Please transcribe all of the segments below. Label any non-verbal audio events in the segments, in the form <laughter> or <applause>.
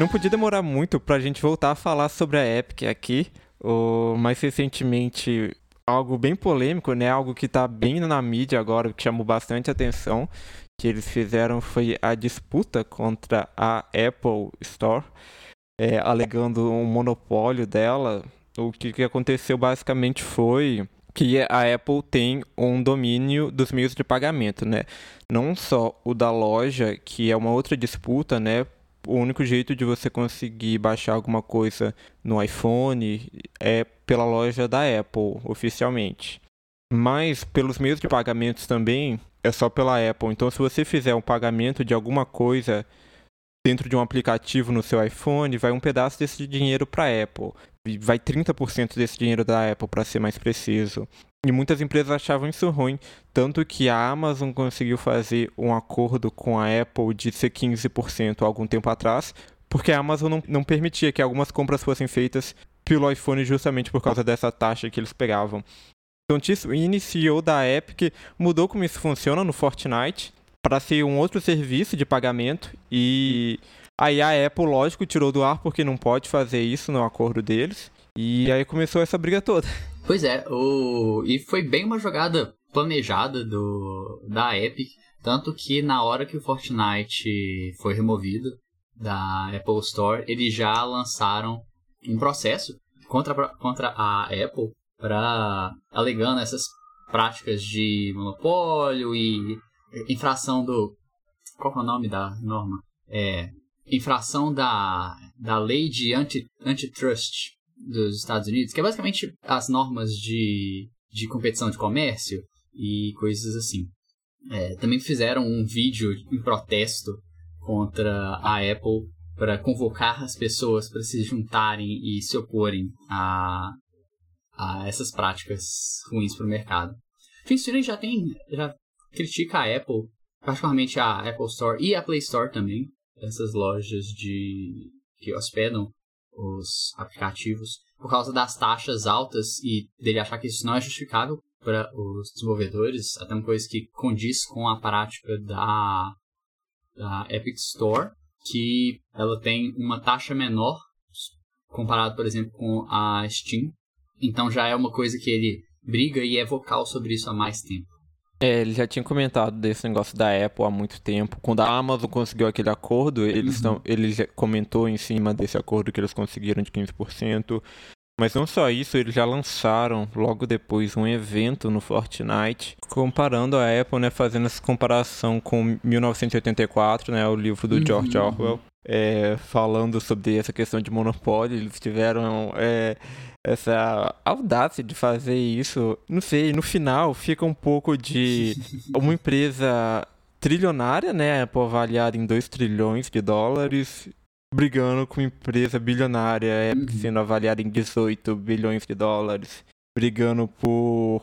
Não podia demorar muito para a gente voltar a falar sobre a Epic aqui. O, mais recentemente, algo bem polêmico, né? Algo que está bem na mídia agora, que chamou bastante atenção, que eles fizeram foi a disputa contra a Apple Store, é, alegando um monopólio dela. O que, aconteceu basicamente foi que a Apple tem um domínio dos meios de pagamento, né? Não só o da loja, que é uma outra disputa, né? o único jeito de você conseguir baixar alguma coisa no iPhone é pela loja da Apple, oficialmente. Mas pelos meios de pagamentos também é só pela Apple. Então, se você fizer um pagamento de alguma coisa dentro de um aplicativo no seu iPhone, vai um pedaço desse dinheiro para a Apple. Vai 30% desse dinheiro da Apple, para ser mais preciso. E muitas empresas achavam isso ruim, tanto que a Amazon conseguiu fazer um acordo com a Apple de ser 15% há algum tempo atrás, porque a Amazon não, não permitia que algumas compras fossem feitas pelo iPhone justamente por causa dessa taxa que eles pegavam. Então, isso iniciou da Epic, mudou como isso funciona no Fortnite para ser um outro serviço de pagamento e aí a Apple, lógico, tirou do ar porque não pode fazer isso no acordo deles. E aí começou essa briga toda. Pois é, o... e foi bem uma jogada planejada do da Epic, tanto que na hora que o Fortnite foi removido da Apple Store, eles já lançaram um processo contra, contra a Apple para alegando essas práticas de monopólio e infração do qual é o nome da norma? É infração da, da lei de anti, antitrust dos Estados Unidos, que é basicamente as normas de, de competição de comércio e coisas assim. É, também fizeram um vídeo em protesto contra a Apple para convocar as pessoas para se juntarem e se oporem a, a essas práticas ruins para o mercado. Finstream já tem já critica a Apple, particularmente a Apple Store e a Play Store também, essas lojas de que hospedam os aplicativos por causa das taxas altas e dele achar que isso não é justificável para os desenvolvedores, até uma coisa que condiz com a prática da, da Epic Store, que ela tem uma taxa menor comparado, por exemplo, com a Steam. Então já é uma coisa que ele briga e é vocal sobre isso há mais tempo. É, ele já tinha comentado desse negócio da Apple há muito tempo. Quando a Amazon conseguiu aquele acordo, eles uhum. Tão, ele já comentou em cima desse acordo que eles conseguiram de 15%. Mas não só isso, eles já lançaram logo depois um evento no Fortnite comparando a Apple, né, fazendo essa comparação com 1984, né, o livro do George uhum. Orwell, é, falando sobre essa questão de monopólio. Eles tiveram é, essa audácia de fazer isso. Não sei, no final fica um pouco de <laughs> uma empresa trilionária, né, avaliada em 2 trilhões de dólares, brigando com uma empresa bilionária, uhum. sendo avaliada em 18 bilhões de dólares, brigando por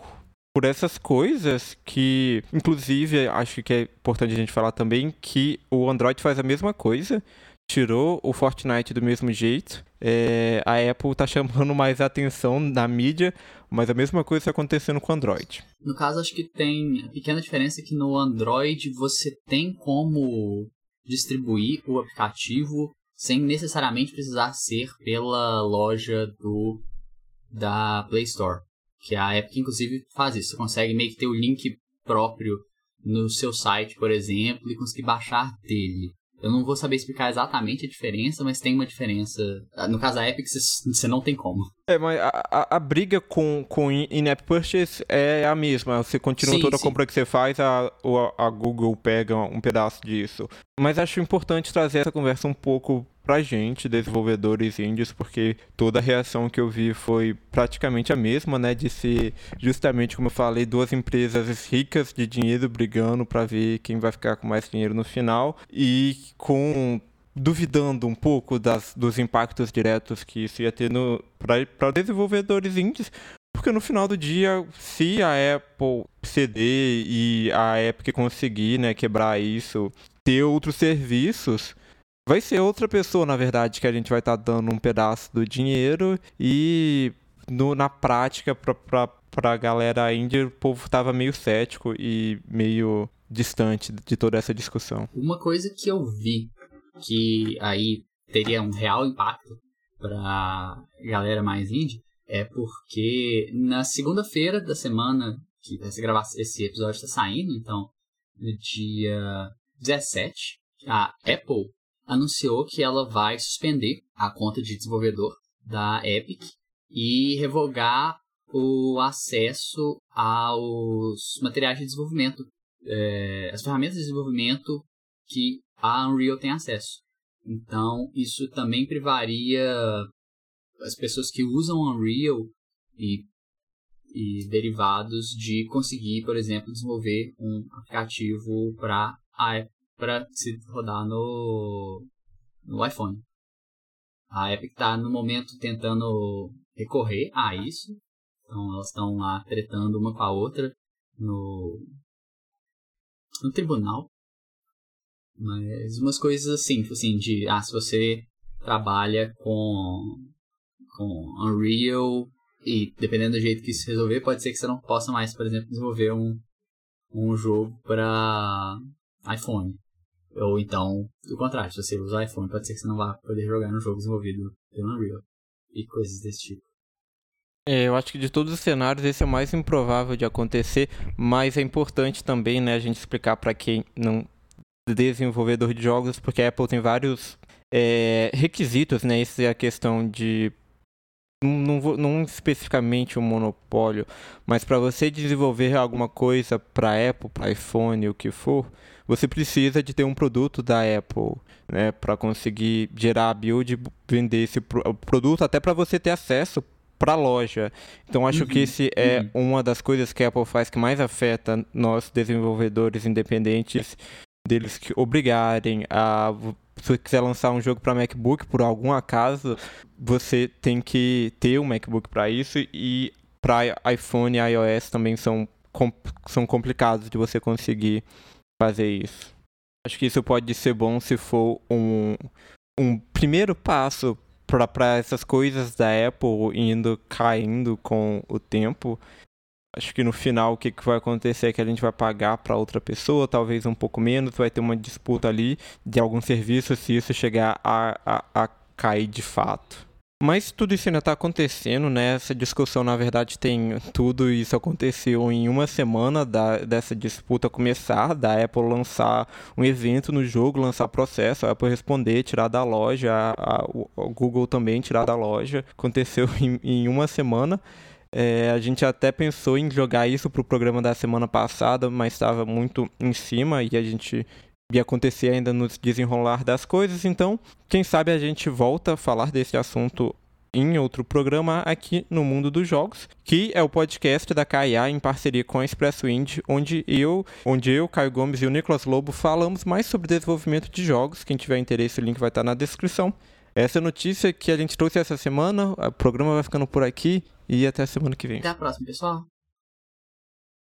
por essas coisas que, inclusive, acho que é importante a gente falar também que o Android faz a mesma coisa tirou o Fortnite do mesmo jeito. É, a Apple tá chamando mais atenção na mídia, mas a mesma coisa está acontecendo com o Android. No caso, acho que tem a pequena diferença que no Android você tem como distribuir o aplicativo sem necessariamente precisar ser pela loja do da Play Store. Que a Epic, inclusive, faz isso. Você consegue meio que ter o link próprio no seu site, por exemplo, e conseguir baixar dele. Eu não vou saber explicar exatamente a diferença, mas tem uma diferença. No caso da Epic, você não tem como. É, mas a, a, a briga com, com in-app purchase é a mesma. Você continua sim, toda a compra que você faz, a, a Google pega um pedaço disso. Mas acho importante trazer essa conversa um pouco pra gente, desenvolvedores índios, porque toda a reação que eu vi foi praticamente a mesma, né? De ser justamente, como eu falei, duas empresas ricas de dinheiro brigando para ver quem vai ficar com mais dinheiro no final e com duvidando um pouco das, dos impactos diretos que isso ia ter para desenvolvedores indies, porque no final do dia, se a Apple ceder e a Epic conseguir né, quebrar isso, ter outros serviços, vai ser outra pessoa, na verdade, que a gente vai estar tá dando um pedaço do dinheiro e no, na prática, pra, pra galera indie, o povo tava meio cético e meio distante de toda essa discussão. Uma coisa que eu vi que aí teria um real impacto pra galera mais indie é porque na segunda-feira da semana que esse, esse episódio está saindo, então no dia 17, a Apple anunciou que ela vai suspender a conta de desenvolvedor da Epic e revogar o acesso aos materiais de desenvolvimento, é, as ferramentas de desenvolvimento que a Unreal tem acesso. Então, isso também privaria as pessoas que usam Unreal e, e derivados de conseguir, por exemplo, desenvolver um aplicativo para para se rodar no, no iPhone. A Epic está no momento tentando recorrer a isso. Então elas estão lá tretando uma com a outra no, no tribunal. Mas umas coisas assim, tipo assim, de ah, se você trabalha com, com Unreal e dependendo do jeito que isso resolver, pode ser que você não possa mais, por exemplo, desenvolver um, um jogo para iPhone. Ou então, do contrário, se você usar iPhone, pode ser que você não vá poder jogar no jogo desenvolvido pelo Unreal. E coisas desse tipo. É, eu acho que de todos os cenários esse é o mais improvável de acontecer, mas é importante também, né, a gente explicar para quem não desenvolvedor de jogos, porque a Apple tem vários é, requisitos, né? Isso é a questão de não, não, não especificamente um monopólio, mas para você desenvolver alguma coisa para Apple, para iPhone, o que for, você precisa de ter um produto da Apple, né, para conseguir gerar a build vender esse pro produto, até para você ter acesso para a loja. Então acho uhum, que esse é uhum. uma das coisas que a Apple faz que mais afeta nós desenvolvedores independentes deles que obrigarem a se você quiser lançar um jogo para MacBook por algum acaso, você tem que ter um MacBook para isso e para iPhone e iOS também são, são complicados de você conseguir fazer isso. Acho que isso pode ser bom se for um, um primeiro passo para essas coisas da Apple indo caindo com o tempo. Acho que no final o que, que vai acontecer é que a gente vai pagar para outra pessoa, talvez um pouco menos, vai ter uma disputa ali de algum serviço se isso chegar a, a, a cair de fato. Mas tudo isso ainda está acontecendo, né? Essa discussão, na verdade, tem tudo isso aconteceu em uma semana da, dessa disputa começar, da Apple lançar um evento no jogo, lançar processo, a Apple responder, tirar da loja, a, a, o Google também tirar da loja. Aconteceu <laughs> em, em uma semana. É, a gente até pensou em jogar isso para o programa da semana passada, mas estava muito em cima e a gente e acontecer ainda no desenrolar das coisas. Então, quem sabe a gente volta a falar desse assunto em outro programa aqui no Mundo dos Jogos, que é o podcast da KIA em parceria com a Expresso Indie, onde eu, onde eu, Caio Gomes e o Nicolas Lobo falamos mais sobre desenvolvimento de jogos. Quem tiver interesse, o link vai estar na descrição. Essa é a notícia que a gente trouxe essa semana. O programa vai ficando por aqui e até a semana que vem. Até a próxima, pessoal.